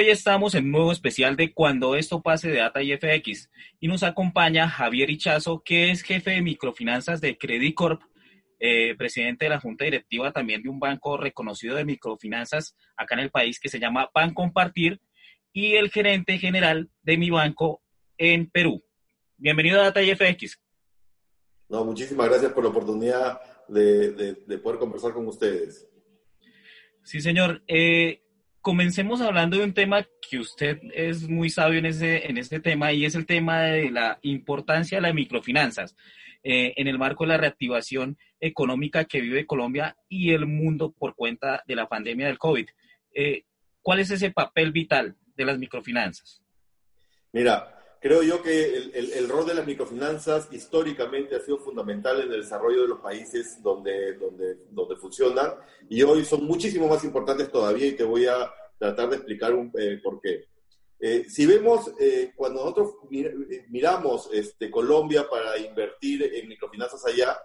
Hoy estamos en un nuevo especial de Cuando esto pase de Data y FX y nos acompaña Javier Ichazo, que es jefe de microfinanzas de Credit Corp, eh, presidente de la junta directiva también de un banco reconocido de microfinanzas acá en el país que se llama Ban Compartir y el gerente general de mi banco en Perú. Bienvenido a Data y FX. No, muchísimas gracias por la oportunidad de, poder conversar con ustedes. Sí, señor. Eh, comencemos hablando de un tema que usted es muy sabio en ese, en este tema y es el tema de la importancia de las microfinanzas eh, en el marco de la reactivación económica que vive Colombia y el mundo por cuenta de la pandemia del COVID. Eh, ¿Cuál es ese papel vital de las microfinanzas? Mira, creo yo que el, rol de las microfinanzas históricamente ha sido fundamental en el desarrollo de los países donde, donde, donde funcionan y hoy son muchísimo más importantes todavía y te voy a tratar de explicar un, eh, por qué. Eh, si vemos, eh, cuando nosotros miramos este, Colombia para invertir en microfinanzas allá,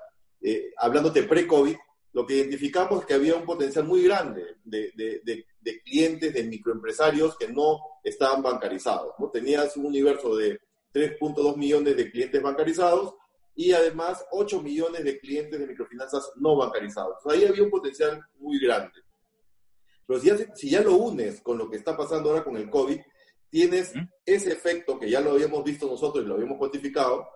hablándote pre-COVID, lo que identificamos es que había un potencial muy grande de, de, de, clientes, de microempresarios que no estaban bancarizados. ¿no? Tenías un universo de 3.2 millones de clientes bancarizados y además 8 millones de clientes de microfinanzas no bancarizados. ahí había un potencial muy grande. Pero si ya, si ya lo unes con lo que está pasando ahora con el COVID, tienes ese efecto que ya lo habíamos visto nosotros y lo habíamos cuantificado,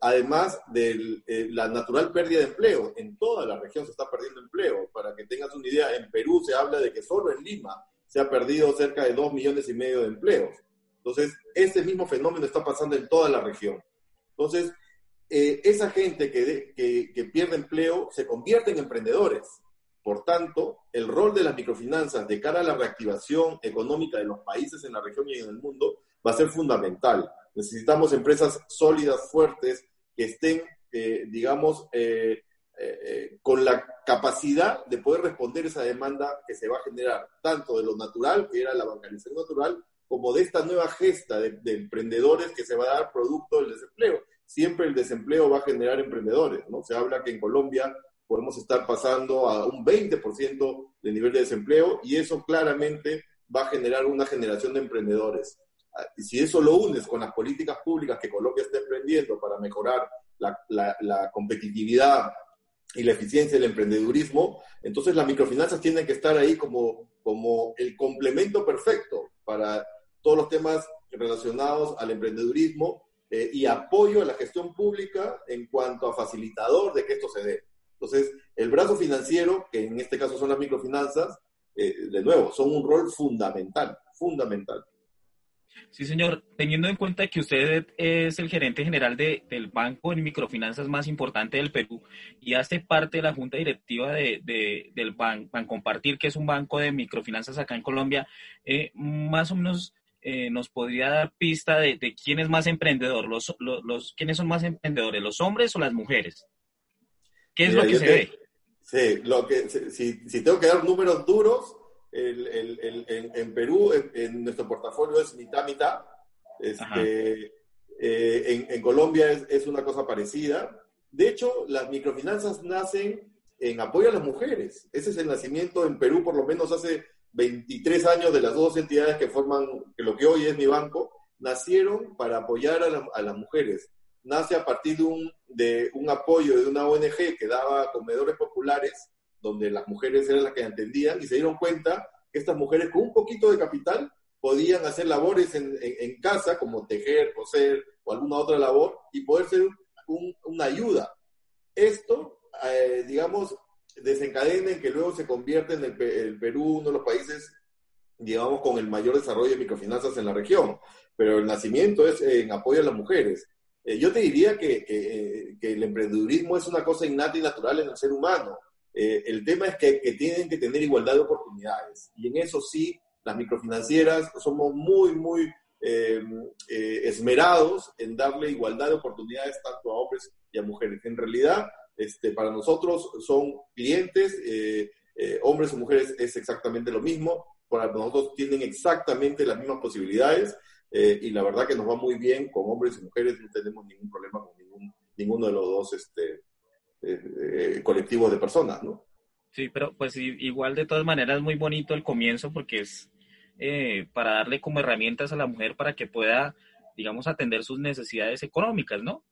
además de eh, la natural pérdida de empleo. En toda la región se está perdiendo empleo. Para que tengas una idea, en Perú se habla de que solo en Lima se ha perdido cerca de dos millones y medio de empleos. Entonces, ese mismo fenómeno está pasando en toda la región. Entonces, eh, esa gente que, que, que pierde empleo se convierte en emprendedores. Por tanto, el rol de las microfinanzas de cara a la reactivación económica de los países en la región y en el mundo va a ser fundamental. Necesitamos empresas sólidas, fuertes, que estén, eh, digamos, eh, eh, con la capacidad de poder responder esa demanda que se va a generar, tanto de lo natural, que era la bancarización natural, como de esta nueva gesta de, de emprendedores que se va a dar producto del desempleo. Siempre el desempleo va a generar emprendedores, ¿no? Se habla que en Colombia podemos estar pasando a un 20% de nivel de desempleo y eso claramente va a generar una generación de emprendedores. Ah, y si eso lo unes con las políticas públicas que Colombia está emprendiendo para mejorar la, la, competitividad y la eficiencia del emprendedurismo, entonces las microfinanzas tienen que estar ahí como, como el complemento perfecto para todos los temas relacionados al emprendedurismo eh, y apoyo a la gestión pública en cuanto a facilitador de que esto se dé. Entonces, el brazo financiero, que en este caso son las microfinanzas, eh, de nuevo, son un rol fundamental, fundamental. Sí, señor. Teniendo en cuenta que usted es el gerente general de, del banco en microfinanzas más importante del Perú y hace parte de la junta directiva de, del Ban, Compartir, que es un banco de microfinanzas acá en Colombia, eh, más o menos eh, nos podría dar pista de, quién es más emprendedor, los, los, los, quiénes son más emprendedores, los hombres o las mujeres. ¿Qué es lo que se ve? Sí, lo que, si, si, tengo que dar números duros, el, el, en, Perú, en, nuestro portafolio es mitad-mitad. Este, eh, en, Colombia es, es, una cosa parecida. De hecho, las microfinanzas nacen en apoyo a las mujeres. Ese es el nacimiento en Perú, por lo menos hace 23 años de las dos entidades que forman, que lo que hoy es mi banco, nacieron para apoyar a, a las mujeres nace a partir de un, de un apoyo de una ONG que daba comedores populares, donde las mujeres eran las que entendían y se dieron cuenta que estas mujeres con un poquito de capital podían hacer labores en, en, casa, como tejer, coser o alguna otra labor, y poder ser una ayuda. Esto, eh, digamos, desencadena en que luego se convierte en el, el Perú uno de los países, digamos, con el mayor desarrollo de microfinanzas en la región. Pero el nacimiento es en apoyo a las mujeres. Eh, yo te diría que, que, el emprendedurismo es una cosa innata y natural en el ser humano. Eh, el tema es que, tienen que tener igualdad de oportunidades. Y en eso sí, las microfinancieras somos muy, muy eh, esmerados en darle igualdad de oportunidades tanto a hombres y a mujeres. En realidad, este, para nosotros son clientes, hombres o mujeres es exactamente lo mismo. Para nosotros tienen exactamente las mismas posibilidades eh, y la verdad que nos va muy bien con hombres y mujeres, no tenemos ningún problema con ningún, ninguno de los dos este, eh, eh, colectivos de personas, ¿no? Sí, pero pues igual de todas maneras es muy bonito el comienzo porque es, eh, para darle como herramientas a la mujer para que pueda, digamos, atender sus necesidades económicas, ¿no?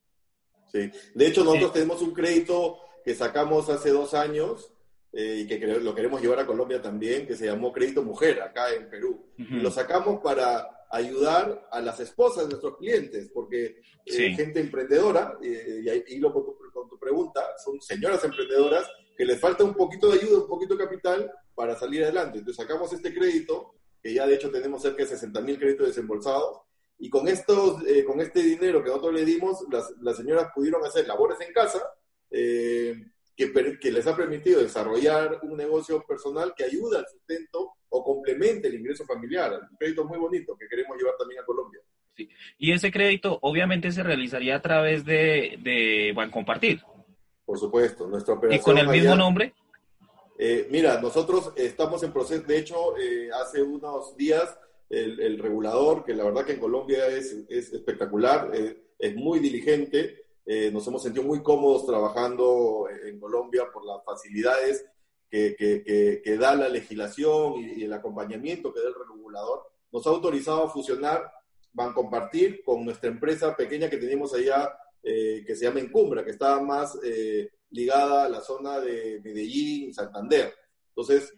Sí, de hecho nosotros tenemos un crédito que sacamos hace dos años eh, y que lo queremos llevar a Colombia también, que se llamó Crédito Mujer acá en Perú. Lo sacamos para ayudar a las esposas de nuestros clientes, porque eh, gente emprendedora, y ahí lo con tu, con tu pregunta, son señoras emprendedoras que les falta un poquito de ayuda, un poquito de capital para salir adelante. Entonces sacamos este crédito, que ya de hecho tenemos cerca de 60 mil créditos desembolsados, y con, estos, eh, con este dinero que nosotros le dimos, las, las señoras pudieron hacer labores en casa, eh, que, que, les ha permitido desarrollar un negocio personal que ayuda al sustento o complemente el ingreso familiar. Un crédito muy bonito que queremos llevar también a Colombia. Sí. Y ese crédito obviamente se realizaría a través de, de Bancompartir. Por supuesto, nuestra operación. ¿Y con el mismo nombre? Eh, mira, nosotros estamos en proceso, de hecho, eh, hace unos días el, regulador, que la verdad que en Colombia es, es espectacular, eh, es muy diligente, nos hemos sentido muy cómodos trabajando en Colombia por las facilidades que, que, que, da la legislación y, y, el acompañamiento que da el regulador. Nos ha autorizado a fusionar Bancompartir con nuestra empresa pequeña que tenemos allá eh, que se llama Encumbra, que está más eh, ligada a la zona de Medellín, Santander. Entonces,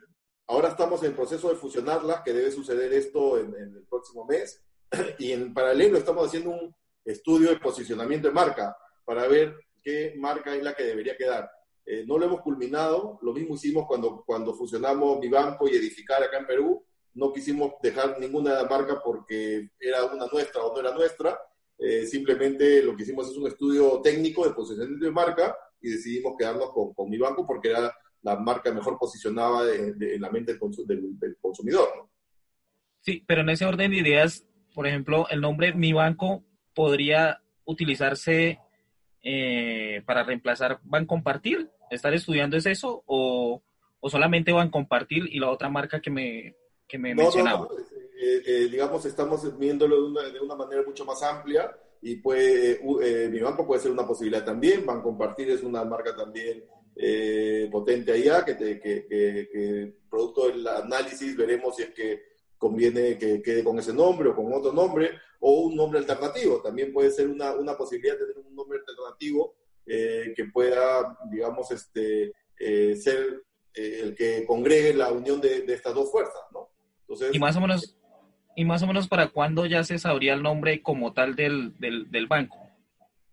ahora estamos en proceso de fusionarlas, que debe suceder esto en, el próximo mes, y en paralelo estamos haciendo un estudio de posicionamiento de marca para ver qué marca es la que debería quedar. Eh, no lo hemos culminado, lo mismo hicimos cuando, cuando fusionamos Mi Banco y Edificar acá en Perú, no quisimos dejar ninguna marca porque era una nuestra o no era nuestra, eh, simplemente lo que hicimos es un estudio técnico de posicionamiento de marca y decidimos quedarnos con, con mi banco porque era la marca mejor posicionada en la mente del, consumidor. Sí, pero en ese orden de ideas, por ejemplo, el nombre Mi Banco podría utilizarse eh, para reemplazar Bancompartir. ¿Estar estudiando es eso o, o solamente Bancompartir y la otra marca que me, que me mencionaba? Eh, eh, digamos, estamos viéndolo de una, de una, manera mucho más amplia y puede, eh, mi banco puede ser una posibilidad también, Van Compartir es una marca también potente allá, que, te, que, que, producto del análisis veremos si es que conviene que quede con ese nombre o con otro nombre, o un nombre alternativo, también puede ser una, una posibilidad de tener un nombre alternativo que pueda, digamos, este, ser el que congregue la unión de, de estas dos fuerzas, ¿no? Entonces, y más o menos ¿Y más o menos para cuándo ya se sabría el nombre como tal del, del, del banco?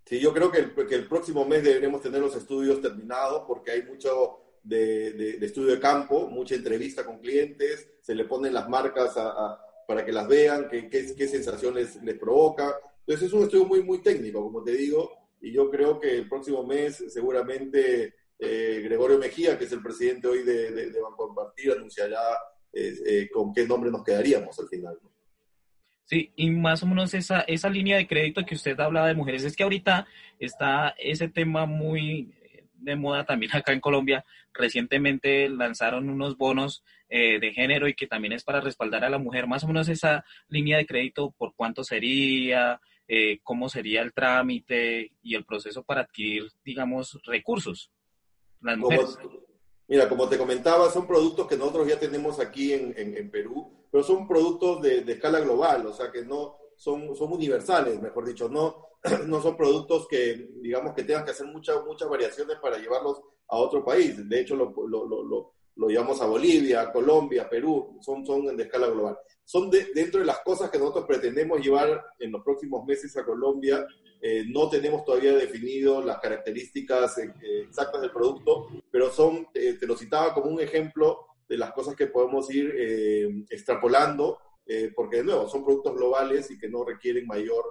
Sí, yo creo que el, que el, próximo mes deberemos tener los estudios terminados porque hay mucho de, de, estudio de campo, mucha entrevista con clientes, se le ponen las marcas a, para que las vean, qué, qué, sensaciones les provoca. Entonces es un estudio muy, muy técnico, como te digo, y yo creo que el próximo mes seguramente eh, Gregorio Mejía, que es el presidente hoy de, de, de Banco Compartir, anunciará eh, eh, con qué nombre nos quedaríamos al final. Sí, y más o menos esa, esa línea de crédito que usted hablaba de mujeres, es que ahorita está ese tema muy de moda también acá en Colombia. Recientemente lanzaron unos bonos eh, de género y que también es para respaldar a la mujer. Más o menos esa línea de crédito, por cuánto sería, eh, cómo sería el trámite y el proceso para adquirir, digamos, recursos. Las mujeres. Mira, como te comentaba, son productos que nosotros ya tenemos aquí en, en, Perú, pero son productos de, de, escala global, o sea que no son, son universales, mejor dicho, no, no son productos que, digamos, que tengan que hacer muchas muchas variaciones para llevarlos a otro país. De hecho, lo, lo, lo, lo llevamos a Bolivia, Colombia, Perú, son, son de escala global. Son de, dentro de las cosas que nosotros pretendemos llevar en los próximos meses a Colombia eh, no tenemos todavía definido las características eh, exactas del producto, pero son, eh, te lo citaba como un ejemplo de las cosas que podemos ir extrapolando, porque de nuevo, son productos globales y que no requieren mayor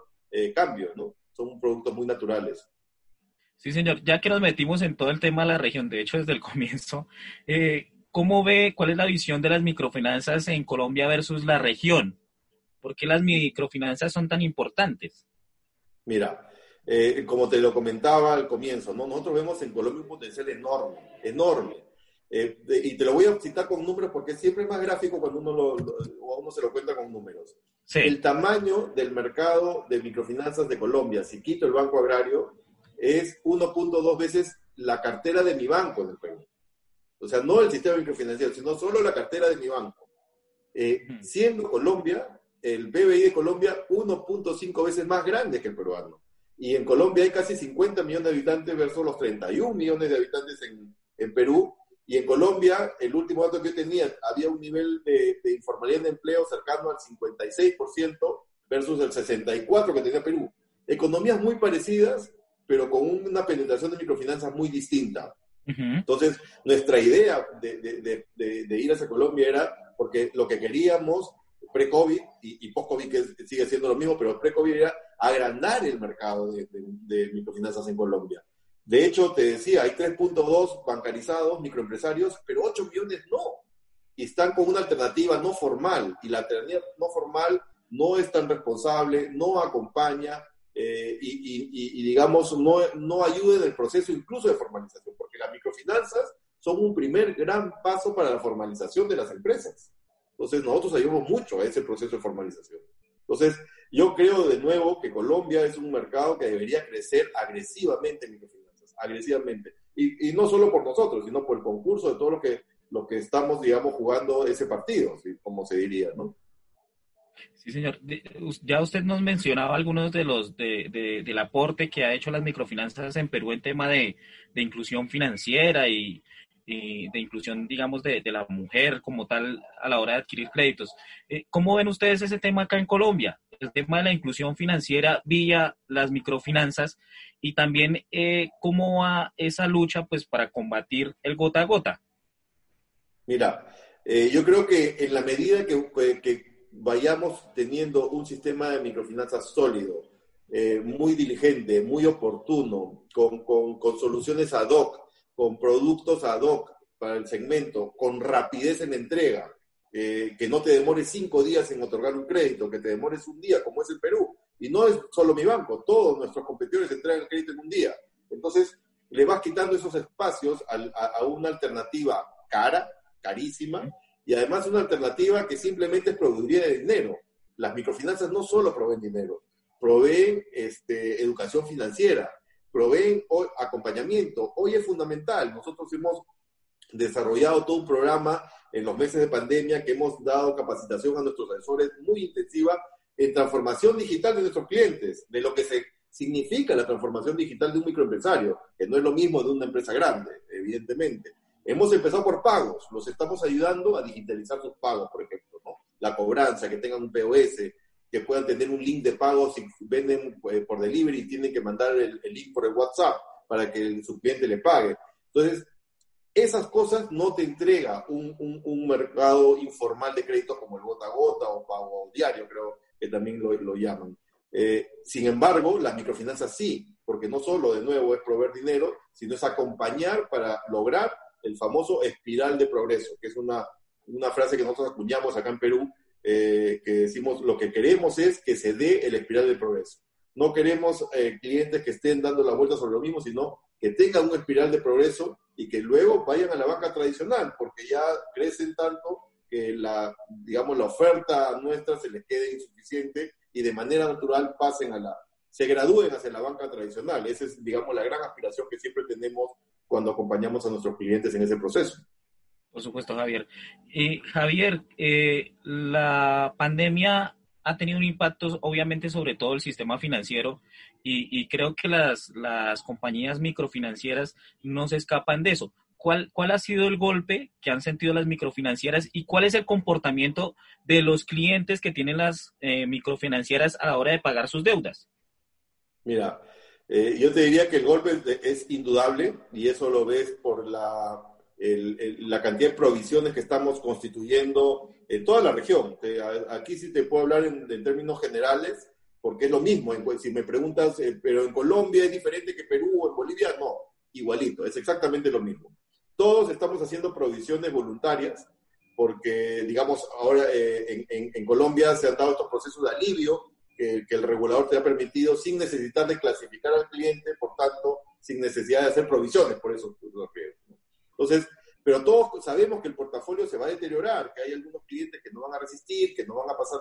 cambio, ¿no? Son productos muy naturales. Sí, señor. Ya que nos metimos en todo el tema de la región, de hecho, desde el comienzo, ¿cómo ve, cuál es la visión de las microfinanzas en Colombia versus la región? ¿Por qué las microfinanzas son tan importantes? Mira, eh, como te lo comentaba al comienzo, ¿no? nosotros vemos en Colombia un potencial enorme, enorme. Eh, y te lo voy a citar con números porque siempre es más gráfico cuando uno, lo, uno se lo cuenta con números. El tamaño del mercado de microfinanzas de Colombia, si quito el banco agrario, es 1.2 veces la cartera de mi banco en el Perú. O sea, no el sistema microfinanciero, sino solo la cartera de mi banco. eh, siendo Colombia, el BBI de Colombia 1.5 veces más grande que el peruano. Y en Colombia hay casi 50 millones de habitantes versus los 31 millones de habitantes en, en Perú. Y en Colombia, el último dato que yo tenía, había un nivel de, de informalidad de empleo cercano al 56% versus el 64% que tenía Perú. Economías muy parecidas, pero con una penetración de microfinanzas muy distinta. Entonces, nuestra idea de, de, de, ir hacia Colombia era porque lo que queríamos pre-COVID y, y post-COVID, que sigue siendo lo mismo, pero pre-COVID era agrandar el mercado de, microfinanzas en Colombia. De hecho, te decía, hay 3.2 bancarizados, microempresarios, pero 8 millones no. Y están con una alternativa no formal. Y la alternativa no formal no es tan responsable, no acompaña eh, y, digamos, no, no ayuda en el proceso incluso de formalización, porque las microfinanzas son un primer gran paso para la formalización de las empresas. Entonces, nosotros ayudamos mucho a ese proceso de formalización. Entonces, yo creo de nuevo que Colombia es un mercado que debería crecer agresivamente en microfinanzas, agresivamente. Y, y no solo por nosotros, sino por el concurso de todo lo que, lo que estamos, digamos, jugando ese partido, como se diría, ¿no? Sí, señor. Ya usted nos mencionaba algunos de los de, del aporte que ha hecho las microfinanzas en Perú en tema de, inclusión financiera y, de inclusión, digamos, de, la mujer como tal a la hora de adquirir créditos. Eh, ¿Cómo ven ustedes ese tema acá en Colombia? El tema de la inclusión financiera vía las microfinanzas y también eh, cómo va esa lucha pues para combatir el gota a gota. Mira, eh, yo creo que en la medida que, vayamos teniendo un sistema de microfinanzas sólido, eh, muy diligente, muy oportuno, con, con, soluciones ad hoc, con productos ad hoc para el segmento, con rapidez en entrega, eh, que no te demores cinco días en otorgar un crédito, que te demores un día, como es el Perú. Y no es solo mi banco, todos nuestros competidores entregan el crédito en un día. Entonces, le vas quitando esos espacios a, a una alternativa cara, carísima, y además una alternativa que simplemente de dinero. Las microfinanzas no solo proveen dinero, proveen este, educación financiera, proveen acompañamiento. Hoy es fundamental. Nosotros hemos desarrollado todo un programa en los meses de pandemia que hemos dado capacitación a nuestros asesores muy intensiva en transformación digital de nuestros clientes, de lo que se significa la transformación digital de un microempresario, que no es lo mismo de una empresa grande, evidentemente. Hemos empezado por pagos, los estamos ayudando a digitalizar sus pagos, por ejemplo, ¿no? La cobranza, que tengan un POS, que puedan tener un link de pago si venden eh, por delivery y tienen que mandar el, link por el WhatsApp para que su cliente le pague. Entonces, esas cosas no te entrega un, un, mercado informal de crédito como el gota a gota o pago diario, creo que también lo, lo llaman. Eh, sin embargo, las microfinanzas sí, porque no solo de nuevo es proveer dinero, sino es acompañar para lograr el famoso espiral de progreso, que es una, una frase que nosotros acuñamos acá en Perú, eh, que decimos lo que queremos es que se dé el espiral de progreso. No queremos eh, clientes que estén dando la vuelta sobre lo mismo, sino que tengan un espiral de progreso y que luego vayan a la banca tradicional, porque ya crecen tanto que la, digamos, la oferta nuestra se les quede insuficiente y de manera natural pasen a la, se gradúen hacia la banca tradicional. Esa es, digamos, la gran aspiración que siempre tenemos cuando acompañamos a nuestros clientes en ese proceso. Por supuesto, Javier. Eh, Javier, eh, la pandemia ha tenido un impacto obviamente sobre todo el sistema financiero y, creo que las, las, compañías microfinancieras no se escapan de eso. ¿Cuál, ¿Cuál ha sido el golpe que han sentido las microfinancieras y cuál es el comportamiento de los clientes que tienen las eh, microfinancieras a la hora de pagar sus deudas? Mira, eh, yo te diría que el golpe es indudable y eso lo ves por la, la cantidad de provisiones que estamos constituyendo en toda la región. aquí sí te puedo hablar en, términos generales porque es lo mismo. si me preguntas, eh, pero en Colombia es diferente que Perú o en Bolivia, no, igualito, es exactamente lo mismo. Todos estamos haciendo provisiones voluntarias porque, digamos, ahora eh, en, en Colombia se han dado estos procesos de alivio que, el regulador te ha permitido sin necesidad de clasificar al cliente, por tanto, sin necesidad de hacer provisiones, por eso lo Pero todos sabemos que el portafolio se va a deteriorar, que hay algunos clientes que no van a resistir, que no van a pasar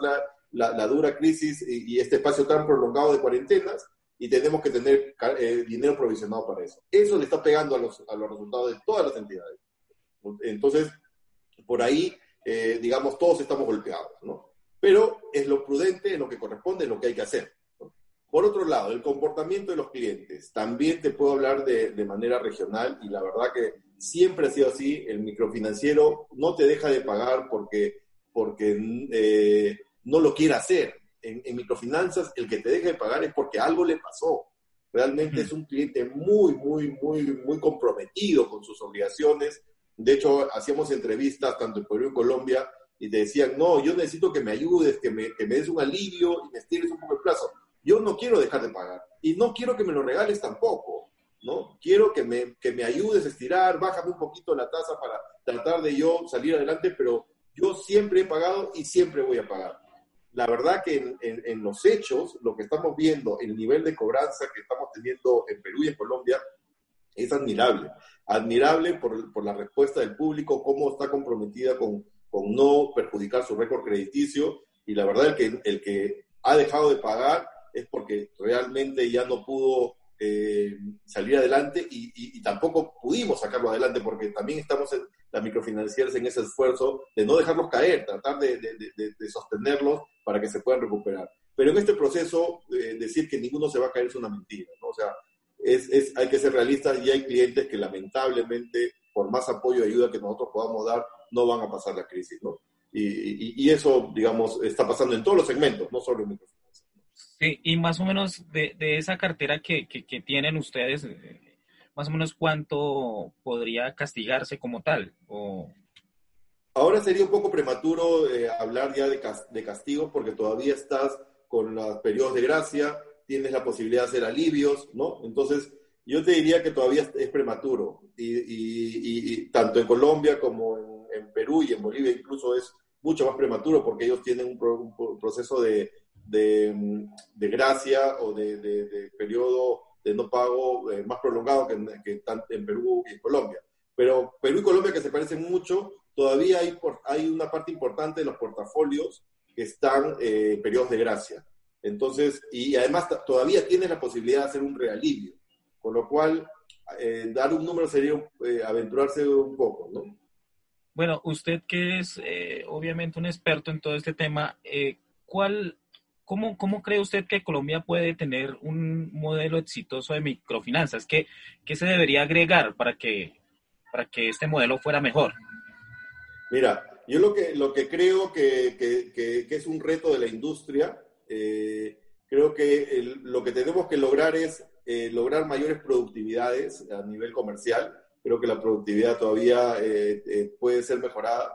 la, dura crisis y, este espacio tan prolongado de cuarentenas, y tenemos que tener eh, dinero provisionado para eso. Eso le está pegando a los, a los resultados de todas las entidades. Entonces, por ahí eh, digamos, todos estamos golpeados, ¿no? Pero es lo prudente, es lo que corresponde, es lo que hay que hacer. Por otro lado, el comportamiento de los clientes. También te puedo hablar de, de manera regional y la verdad que siempre ha sido así. El microfinanciero no te deja de pagar porque, porque eh, no lo quiere hacer. En, en, microfinanzas, el que te deja de pagar es porque algo le pasó. Realmente es un cliente muy, muy, muy, muy comprometido con sus obligaciones. De hecho, hacíamos entrevistas tanto en Perú y Colombia y te decían, no, yo necesito que me ayudes, que me, que me des un alivio y me estires un poco el plazo. Yo no quiero dejar de pagar y no quiero que me lo regales tampoco, ¿no? Quiero que me, que me ayudes a estirar, bájame un poquito la tasa para tratar de yo salir adelante, pero yo siempre he pagado y siempre voy a pagar la verdad que en, en, en, los hechos, lo que estamos viendo, el nivel de cobranza que estamos teniendo en Perú y en Colombia, es admirable. Admirable por, por la respuesta del público, cómo está comprometida con, con no perjudicar su récord crediticio. Y la verdad, el que, el que ha dejado de pagar es porque realmente ya no pudo eh, salir adelante y, y, y, tampoco pudimos sacarlo adelante porque también estamos en, las microfinancieras en ese esfuerzo de no dejarlos caer, tratar de, de, de, de sostenerlos para que se puedan recuperar. Pero en este proceso, eh, decir que ninguno se va a caer es una mentira, ¿no? O sea, es, es, hay que ser realistas y hay clientes que lamentablemente, por más apoyo y ayuda que nosotros podamos dar, no van a pasar la crisis, ¿no? Y, y, y eso, digamos, está pasando en todos los segmentos, no solo en microfinanzas. Sí, y más o menos de, de esa cartera que, que, tienen ustedes, más o menos cuánto podría castigarse como tal? O... Ahora sería un poco prematuro eh, hablar ya de, de castigos porque todavía estás con los periodos de gracia, tienes la posibilidad de hacer alivios, ¿no? Entonces, yo te diría que todavía es prematuro. Y, y, y tanto en Colombia como en, en, Perú y en Bolivia incluso es mucho más prematuro porque ellos tienen un, pro, un proceso de, de, de, gracia o de, de periodo de no pago eh, más prolongado que, que en Perú y Colombia. Pero Perú y Colombia, que se parecen mucho, todavía hay, hay una parte importante de los portafolios que están eh, en periodos de gracia. Entonces, y además todavía tiene la posibilidad de hacer un realivio, con lo cual eh, dar un número sería eh, aventurarse un poco, ¿no? Bueno, usted que es obviamente un experto en todo este tema, ¿cuál ¿Cómo, ¿Cómo, cree usted que Colombia puede tener un modelo exitoso de microfinanzas? ¿Qué, qué se debería agregar para que, para que este modelo fuera mejor? Mira, yo lo que, lo que creo que, que, que es un reto de la industria, eh, creo que el, lo que tenemos que lograr es eh, lograr mayores productividades a nivel comercial. Creo que la productividad todavía eh, eh puede ser mejorada.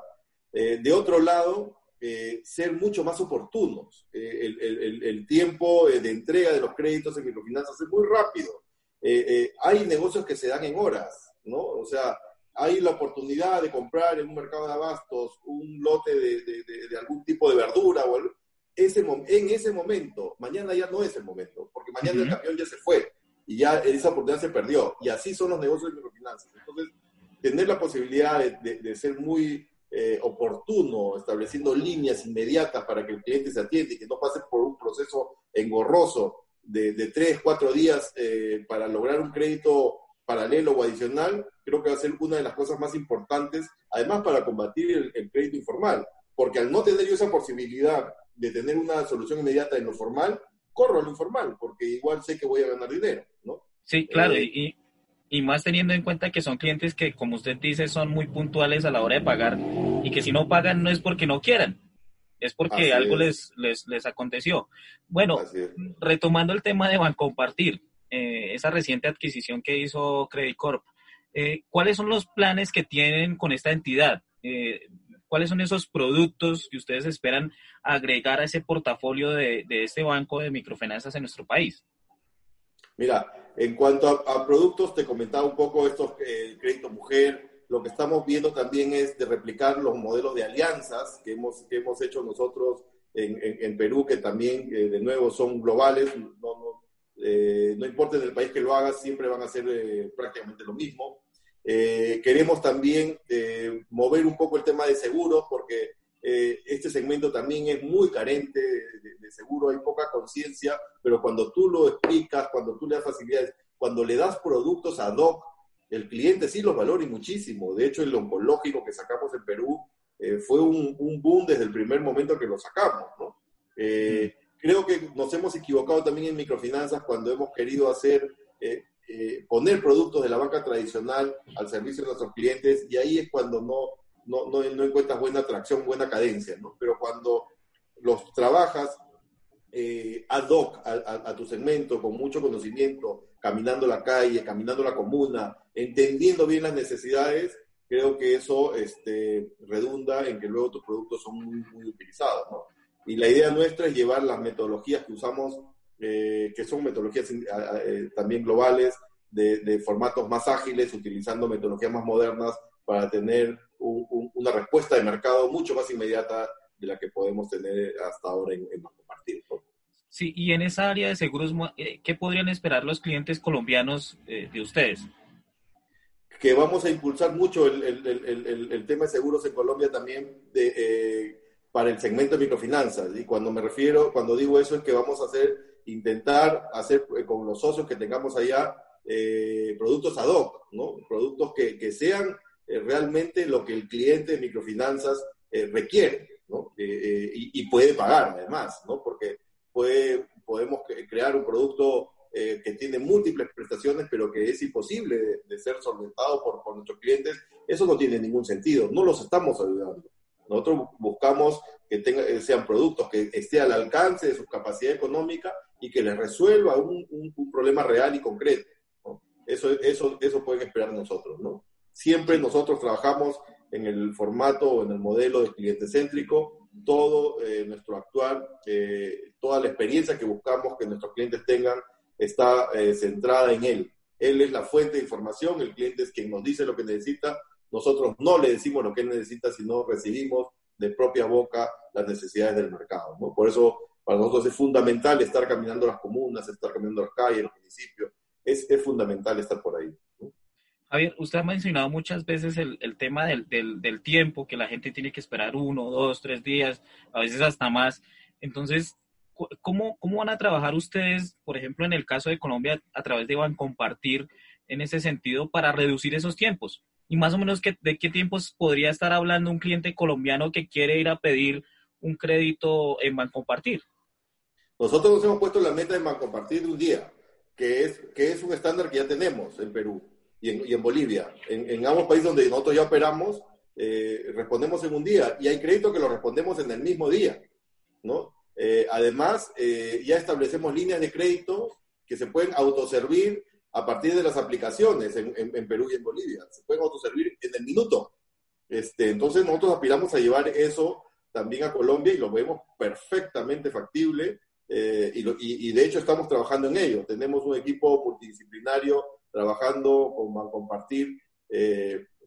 Eh, de otro lado, eh, ser mucho más oportunos. Eh, el, el, el, tiempo de entrega de los créditos en microfinanzas es muy rápido. Eh, hay negocios que se dan en horas, ¿no? O sea, hay la oportunidad de comprar en un mercado de abastos un lote de, de, de, de algún tipo de verdura o el, ese, en ese momento, mañana ya no es el momento, porque mañana uh -huh. el camión ya se fue y ya esa oportunidad se perdió. Y así son los negocios de microfinanzas. Entonces, tener la posibilidad de ser muy eh, oportuno, estableciendo líneas inmediatas para que el cliente se atienda y que no pase por un proceso engorroso de, de tres, cuatro días eh, para lograr un crédito paralelo o adicional, creo que va a ser una de las cosas más importantes, además para combatir el, el crédito informal, porque al no tener yo esa posibilidad de tener una solución inmediata en lo formal, corro a lo informal, porque igual sé que voy a ganar dinero, ¿no? Sí, claro, eh, y, y más teniendo en cuenta que son clientes que, como usted dice, son muy puntuales a la hora de pagar y que si no pagan no es porque no quieran, es porque Así algo es. les, les, les, aconteció. Bueno, retomando el tema de Bancompartir, eh, esa reciente adquisición que hizo Credit Corp, eh, ¿cuáles son los planes que tienen con esta entidad? Eh, ¿Cuáles son esos productos que ustedes esperan agregar a ese portafolio de, de este banco de microfinanzas en nuestro país? Mira, en cuanto a, productos, te comentaba un poco estos, eh, crédito mujer. Lo que estamos viendo también es de replicar los modelos de alianzas que hemos, que hemos hecho nosotros en, en, Perú, que también, eh, de nuevo, son globales. No, no, eh, no, importa en el país que lo hagas, siempre van a ser eh, prácticamente lo mismo. Queremos también mover un poco el tema de seguros, porque este segmento también es muy carente de, de seguro, hay poca conciencia, pero cuando tú lo explicas, cuando tú le das facilidades, cuando le das productos ad hoc, el cliente sí los valora y muchísimo. De hecho, el oncológico que sacamos en Perú eh, fue un, boom desde el primer momento que lo sacamos, ¿no? Eh, creo que nos hemos equivocado también en microfinanzas cuando hemos querido hacer, poner productos de la banca tradicional al servicio de nuestros clientes y ahí es cuando no, no, no, encuentras buena atracción, buena cadencia, ¿no? Pero cuando los trabajas ad hoc a, tu segmento, con mucho conocimiento, caminando la calle, caminando la comuna, entendiendo bien las necesidades, creo que eso este, redunda en que luego tus productos son muy, utilizados. ¿no? Y la idea nuestra es llevar las metodologías que usamos, eh, que son metodologías eh, también globales, de, formatos más ágiles, utilizando metodologías más modernas para tener una respuesta de mercado mucho más inmediata de la que podemos tener hasta ahora en, en Compartir. Sí, y en esa área de seguros, eh, ¿qué podrían esperar los clientes colombianos de ustedes? que vamos a impulsar mucho el, el, el, tema de seguros en Colombia también de, eh, para el segmento de microfinanzas. Y cuando me refiero, cuando digo eso, es que vamos a hacer, intentar hacer eh, con los socios que tengamos allá eh, productos ad hoc, ¿no? Productos que, que sean realmente lo que el cliente de microfinanzas requiere, ¿no? Y, y, puede pagar además, ¿no? Porque puede, podemos crear un producto eh, que tiene múltiples prestaciones, pero que es imposible de, ser solventado por, por, nuestros clientes, eso no tiene ningún sentido. No los estamos ayudando. Nosotros buscamos que tenga, eh, sean productos que estén al alcance de su capacidad económica y que les resuelva un, un, problema real y concreto. Eso, eso, eso pueden esperar nosotros. ¿no? Siempre nosotros trabajamos en el formato o en el modelo de cliente céntrico, todo eh, nuestro actual, toda la experiencia que buscamos que nuestros clientes tengan está eh, centrada en él. Él es la fuente de información, el cliente es quien nos dice lo que necesita, nosotros no le decimos lo que él necesita, sino recibimos de propia boca las necesidades del mercado. Por eso para nosotros es fundamental estar caminando las comunas, estar caminando las calles, los municipios, es fundamental estar por ahí. Javier, usted ha mencionado muchas veces el, tema del, tiempo, que la gente tiene que esperar uno, dos, tres días, a veces hasta más. Entonces, ¿cómo, ¿cómo van a trabajar ustedes, por ejemplo, en el caso de Colombia, a través de Bancompartir, en ese sentido, para reducir esos tiempos? Y más o menos, ¿de qué tiempos podría estar hablando un cliente colombiano que quiere ir a pedir un crédito en Bancompartir? Nosotros nos hemos puesto la meta de Bancompartir de un día, que es, que es un estándar que ya tenemos en Perú y en, y en Bolivia. En, en, ambos países donde nosotros ya operamos, eh, respondemos en un día y hay créditos que lo respondemos en el mismo día, ¿no? Eh, además, eh, ya establecemos líneas de crédito que se pueden autoservir a partir de las aplicaciones en, Perú y en Bolivia. Se pueden autoservir en el minuto. Este, entonces, nosotros aspiramos a llevar eso también a Colombia y lo vemos perfectamente factible. Eh, y, de hecho estamos trabajando en ello. Tenemos un equipo multidisciplinario trabajando con compartir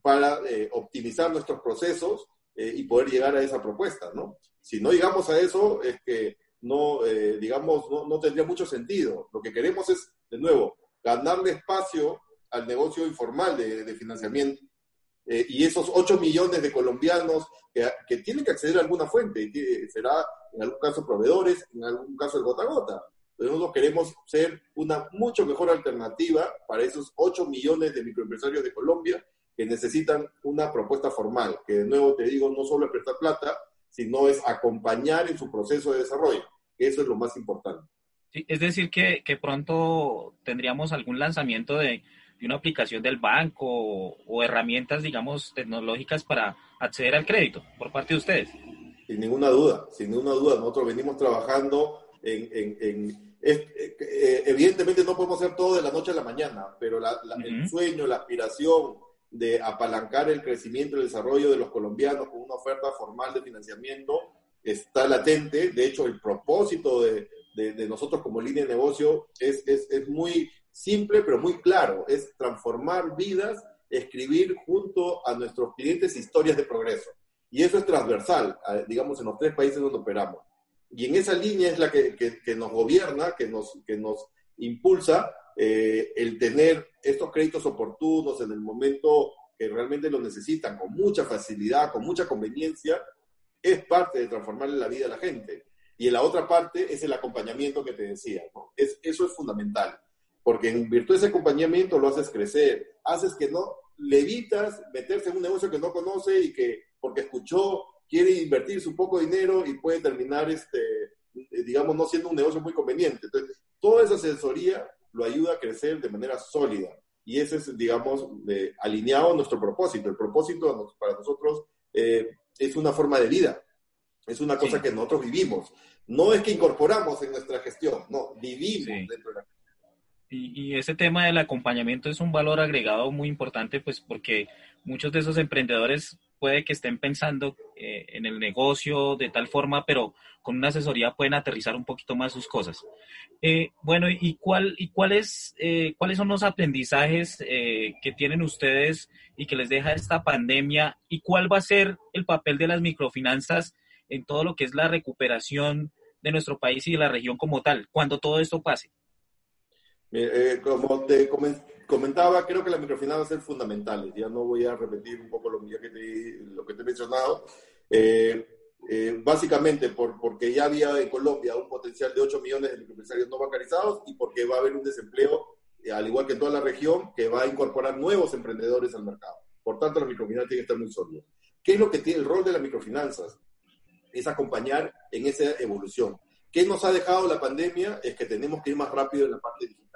para optimizar nuestros procesos y poder llegar a esa propuesta, ¿no? Si no llegamos a eso, es que no, eh, digamos, no, tendría mucho sentido. Lo que queremos es, de nuevo, ganarle espacio al negocio informal de, financiamiento. Eh, y esos 8 millones de colombianos que, tienen que acceder a alguna fuente, será en algún caso proveedores, en algún caso el gota a gota. Pero nosotros queremos ser una mucho mejor alternativa para esos 8 millones de microempresarios de Colombia que necesitan una propuesta formal, que de nuevo te digo, no solo es prestar plata, sino es acompañar en su proceso de desarrollo. Eso es lo más importante. es decir, que, que, pronto tendríamos algún lanzamiento de, de una aplicación del banco o, herramientas, digamos, tecnológicas para acceder al crédito por parte de ustedes. Sin ninguna duda, sin ninguna duda. Nosotros venimos trabajando en... en, en eh, evidentemente no podemos hacer todo de la noche a la mañana, pero la, el sueño, la aspiración, de apalancar el crecimiento y el desarrollo de los colombianos con una oferta formal de financiamiento está latente. De hecho, el propósito de, de, nosotros como línea de negocio es, es, es, muy simple, pero muy claro. Es transformar vidas, escribir junto a nuestros clientes historias de progreso. Y eso es transversal, digamos, en los tres países donde operamos. Y en esa línea es la que, que, nos gobierna, que nos, que nos impulsa eh, el tener estos créditos oportunos en el momento que realmente lo necesitan, con mucha facilidad, con mucha conveniencia, es parte de transformarle la vida a la gente. Y en la otra parte es el acompañamiento que te decía. Es, eso es fundamental. porque en virtud de ese acompañamiento lo haces crecer, haces que no, le evitas meterse en un negocio que no conoce y que porque escuchó quiere invertir su poco dinero y puede terminar, este, digamos, no siendo un negocio muy conveniente. Entonces, toda esa asesoría lo ayuda a crecer de manera sólida. Y ese es, digamos, alineado a nuestro propósito. El propósito para nosotros eh, es una forma de vida, es una cosa que nosotros vivimos. No es que incorporamos en nuestra gestión, no, vivimos dentro de la. Y, y, ese tema del acompañamiento es un valor agregado muy importante, pues porque muchos de esos emprendedores puede que estén pensando eh, en el negocio de tal forma, pero con una asesoría pueden aterrizar un poquito más sus cosas. Eh, bueno, ¿y, cuál, y cuáles, eh, cuáles son los aprendizajes que tienen ustedes y que les deja esta pandemia? ¿Y cuál va a ser el papel de las microfinanzas en todo lo que es la recuperación de nuestro país y de la región como tal, cuando todo esto pase? como te comenté, comentaba, creo que la microfinanza va a ser fundamental. Ya no voy a repetir un poco lo, que, te, lo que te he mencionado. Eh, eh, básicamente por, porque ya había en Colombia un potencial de 8 millones de microempresarios no bancarizados y porque va a haber un desempleo, eh, al igual que en toda la región, que va a incorporar nuevos emprendedores al mercado. Por tanto, la microfinanza tiene que estar muy sólida. ¿Qué es lo que tiene el rol de las microfinanzas? Es acompañar en esa evolución. ¿Qué nos ha dejado la pandemia? Es que tenemos que ir más rápido en la parte digital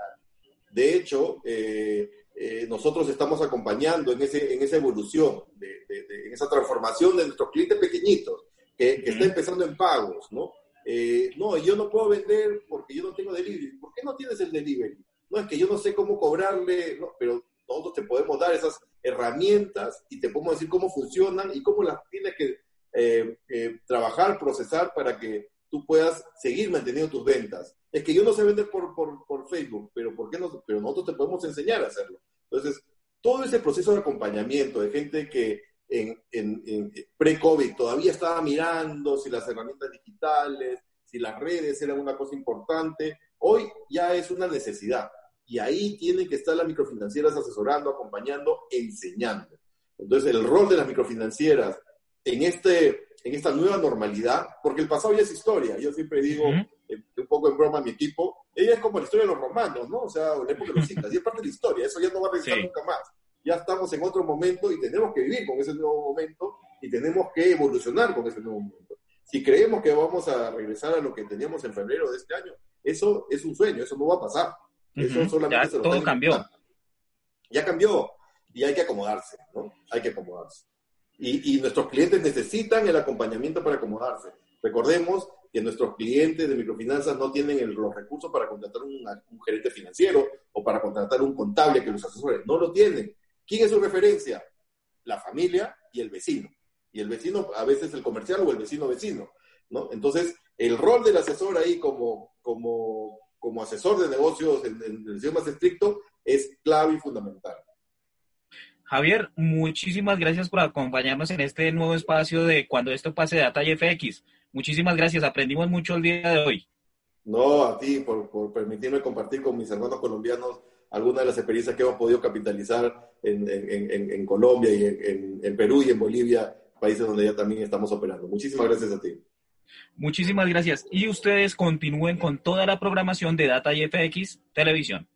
de hecho, eh, eh, nosotros estamos acompañando en, ese, en esa evolución, de, en esa transformación de nuestros clientes pequeñitos, que, que está empezando en pagos, ¿no? Eh, no, yo no puedo vender porque yo no tengo delivery. ¿Por qué no tienes el delivery? No, es que yo no sé cómo cobrarle, no, pero nosotros te podemos dar esas herramientas y te podemos decir cómo funcionan y cómo las tienes que trabajar, procesar para que tú puedas seguir manteniendo tus ventas. Es que yo no sé vender por, por, por Facebook, pero, ¿por qué no? pero nosotros te podemos enseñar a hacerlo. Entonces, todo ese proceso de acompañamiento de gente que en, en, pre-COVID todavía estaba mirando si las herramientas digitales, si las redes eran una cosa importante, hoy ya es una necesidad. Y ahí tienen que estar las microfinancieras asesorando, acompañando, enseñando. Entonces, el rol de las microfinancieras en este en esta nueva normalidad, porque el pasado ya es historia. Yo siempre digo, eh, un poco en broma a mi equipo, ella es como la historia de los romanos, ¿no? O sea, la época de los incas, y es parte de la historia, eso ya no va a regresar nunca más. Ya estamos en otro momento y tenemos que vivir con ese nuevo momento y tenemos que evolucionar con ese nuevo momento. Si creemos que vamos a regresar a lo que teníamos en febrero de este año, eso es un sueño, eso no va a pasar. Eso solamente ya, todo cambió. Ya cambió y hay que acomodarse, ¿no? Hay que acomodarse. Y, nuestros clientes necesitan el acompañamiento para acomodarse. Recordemos que nuestros clientes de microfinanzas no tienen los recursos para contratar un, gerente financiero o para contratar un contable que los asesore. No lo tienen. ¿Quién es su referencia? La familia y el vecino. Y el vecino a veces el comercial o el vecino vecino. ¿no? Entonces, el rol del asesor ahí como, como, como asesor de negocios en, el sentido más estricto es clave y fundamental. Javier, muchísimas gracias por acompañarnos en este nuevo espacio de Cuando esto pase Data y FX. Muchísimas gracias, aprendimos mucho el día de hoy. No, a ti por, permitirme compartir con mis hermanos colombianos algunas de las experiencias que hemos podido capitalizar en, Colombia y en, Perú y en Bolivia, países donde ya también estamos operando. Muchísimas gracias a ti. Muchísimas gracias. Y ustedes continúen con toda la programación de Data y FX Televisión.